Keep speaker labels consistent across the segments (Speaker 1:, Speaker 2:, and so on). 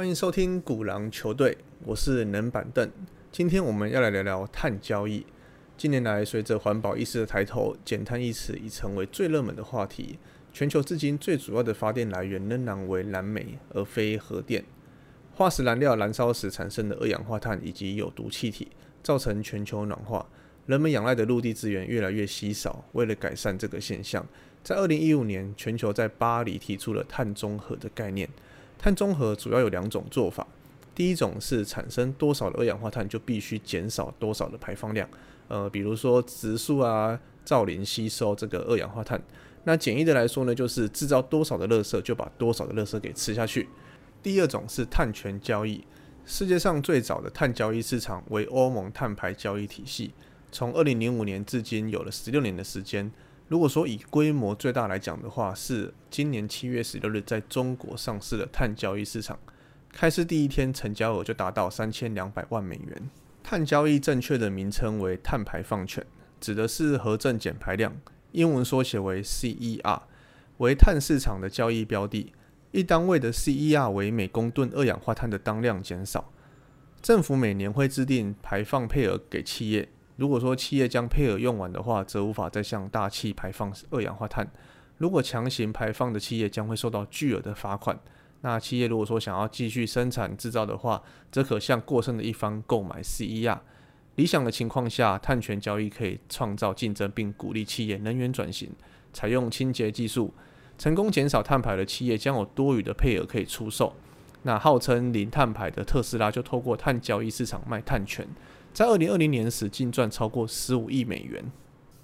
Speaker 1: 欢迎收听古狼球队，我是冷板凳。今天我们要来聊聊碳交易。近年来，随着环保意识的抬头，减碳一词已成为最热门的话题。全球至今最主要的发电来源仍然为燃煤，而非核电。化石燃料燃烧时产生的二氧化碳以及有毒气体，造成全球暖化。人们仰赖的陆地资源越来越稀少。为了改善这个现象，在二零一五年，全球在巴黎提出了碳中和的概念。碳中和主要有两种做法，第一种是产生多少的二氧化碳就必须减少多少的排放量，呃，比如说植树啊、造林吸收这个二氧化碳。那简易的来说呢，就是制造多少的垃圾就把多少的垃圾给吃下去。第二种是碳权交易，世界上最早的碳交易市场为欧盟碳排交易体系，从二零零五年至今有了十六年的时间。如果说以规模最大来讲的话，是今年七月十六日在中国上市的碳交易市场，开市第一天成交额就达到三千两百万美元。碳交易正确的名称为碳排放权，指的是核正减排量，英文缩写为 CER，为碳市场的交易标的。一单位的 CER 为每公吨二氧化碳的当量减少。政府每年会制定排放配额给企业。如果说企业将配额用完的话，则无法再向大气排放二氧化碳。如果强行排放的企业将会受到巨额的罚款。那企业如果说想要继续生产制造的话，则可向过剩的一方购买 CER。理想的情况下，碳权交易可以创造竞争，并鼓励企业能源转型，采用清洁技术。成功减少碳排的企业将有多余的配额可以出售。那号称零碳排的特斯拉就透过碳交易市场卖碳权。在二零二零年时，净赚超过十五亿美元。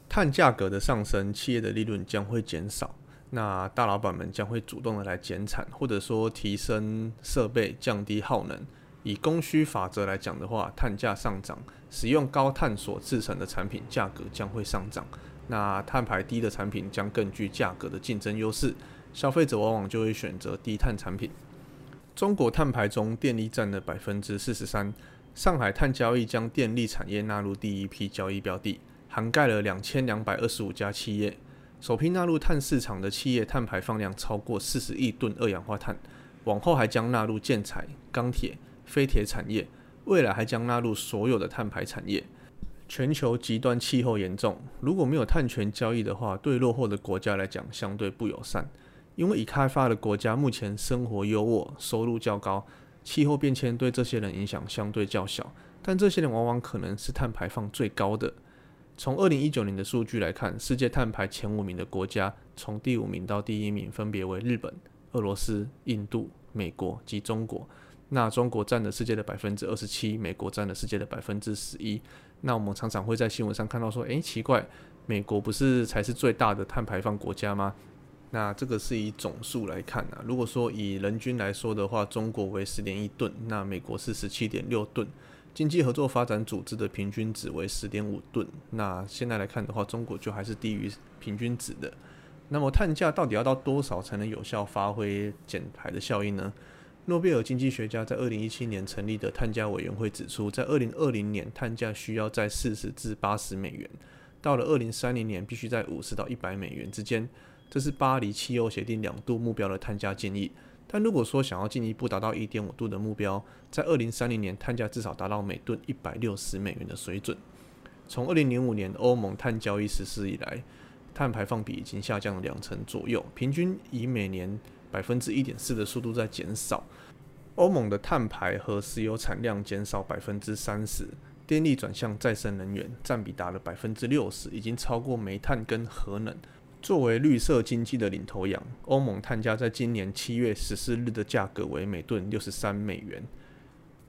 Speaker 1: 碳价格的上升，企业的利润将会减少。那大老板们将会主动的来减产，或者说提升设备，降低耗能。以供需法则来讲的话，碳价上涨，使用高碳所制成的产品价格将会上涨。那碳排低的产品将更具价格的竞争优势，消费者往往就会选择低碳产品。中国碳排中，电力占了百分之四十三。上海碳交易将电力产业纳入第一批交易标的，涵盖了两千两百二十五家企业。首批纳入碳市场的企业碳排放量超过四十亿吨二氧化碳，往后还将纳入建材、钢铁、非铁产业，未来还将纳入所有的碳排产业。全球极端气候严重，如果没有碳权交易的话，对落后的国家来讲相对不友善，因为已开发的国家目前生活优渥，收入较高。气候变迁对这些人影响相对较小，但这些人往往可能是碳排放最高的。从二零一九年的数据来看，世界碳排前五名的国家，从第五名到第一名分别为日本、俄罗斯、印度、美国及中国。那中国占了世界的百分之二十七，美国占了世界的百分之十一。那我们常常会在新闻上看到说，诶，奇怪，美国不是才是最大的碳排放国家吗？那这个是以总数来看啊，如果说以人均来说的话，中国为十点一吨，那美国是十七点六吨。经济合作发展组织的平均值为十点五吨，那现在来看的话，中国就还是低于平均值的。那么碳价到底要到多少才能有效发挥减排的效应呢？诺贝尔经济学家在二零一七年成立的碳价委员会指出，在二零二零年碳价需要在四十至八十美元，到了二零三零年必须在五十到一百美元之间。这是巴黎气候协定两度目标的碳价建议，但如果说想要进一步达到一点五度的目标，在二零三零年碳价至少达到每吨一百六十美元的水准。从二零零五年欧盟碳交易实施以来，碳排放比已经下降了两成左右，平均以每年百分之一点四的速度在减少。欧盟的碳排和石油产量减少百分之三十，电力转向再生能源占比达了百分之六十，已经超过煤炭跟核能。作为绿色经济的领头羊，欧盟碳价在今年七月十四日的价格为每吨六十三美元。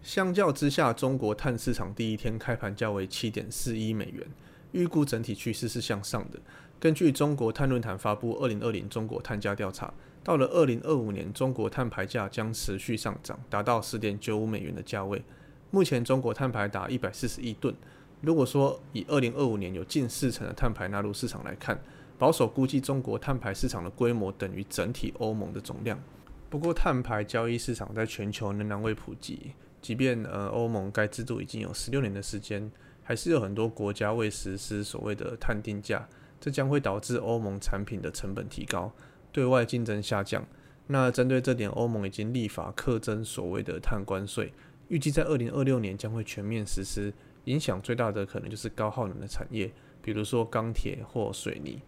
Speaker 1: 相较之下，中国碳市场第一天开盘价为七点四一美元，预估整体趋势是向上的。根据中国碳论坛发布二零二零中国碳价调查，到了二零二五年，中国碳排价将持续上涨，达到十点九五美元的价位。目前中国碳排达一百四十亿吨。如果说以二零二五年有近四成的碳排纳入市场来看，保守估计，中国碳排市场的规模等于整体欧盟的总量。不过，碳排交易市场在全球仍然未普及。即便呃欧盟该制度已经有十六年的时间，还是有很多国家未实施所谓的碳定价，这将会导致欧盟产品的成本提高，对外竞争下降。那针对这点，欧盟已经立法课征所谓的碳关税，预计在二零二六年将会全面实施。影响最大的可能就是高耗能的产业，比如说钢铁或水泥。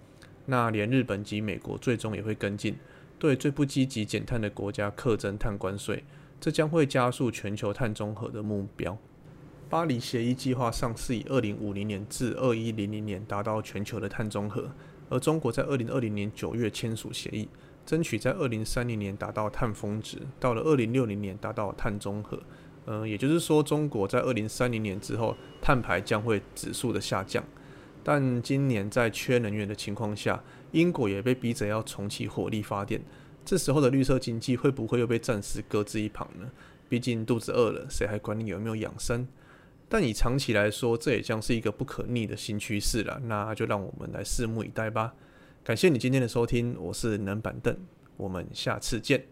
Speaker 1: 那连日本及美国最终也会跟进，对最不积极减碳的国家课征碳关税，这将会加速全球碳中和的目标。巴黎协议计划上是以二零五零年至二一零零年达到全球的碳中和，而中国在二零二零年九月签署协议，争取在二零三零年达到碳峰值，到了二零六零年达到碳中和。嗯，也就是说，中国在二零三零年之后，碳排将会指数的下降。但今年在缺能源的情况下，英国也被逼着要重启火力发电。这时候的绿色经济会不会又被暂时搁置一旁呢？毕竟肚子饿了，谁还管你有没有养生？但以长期来说，这也将是一个不可逆的新趋势了。那就让我们来拭目以待吧。感谢你今天的收听，我是能板凳，我们下次见。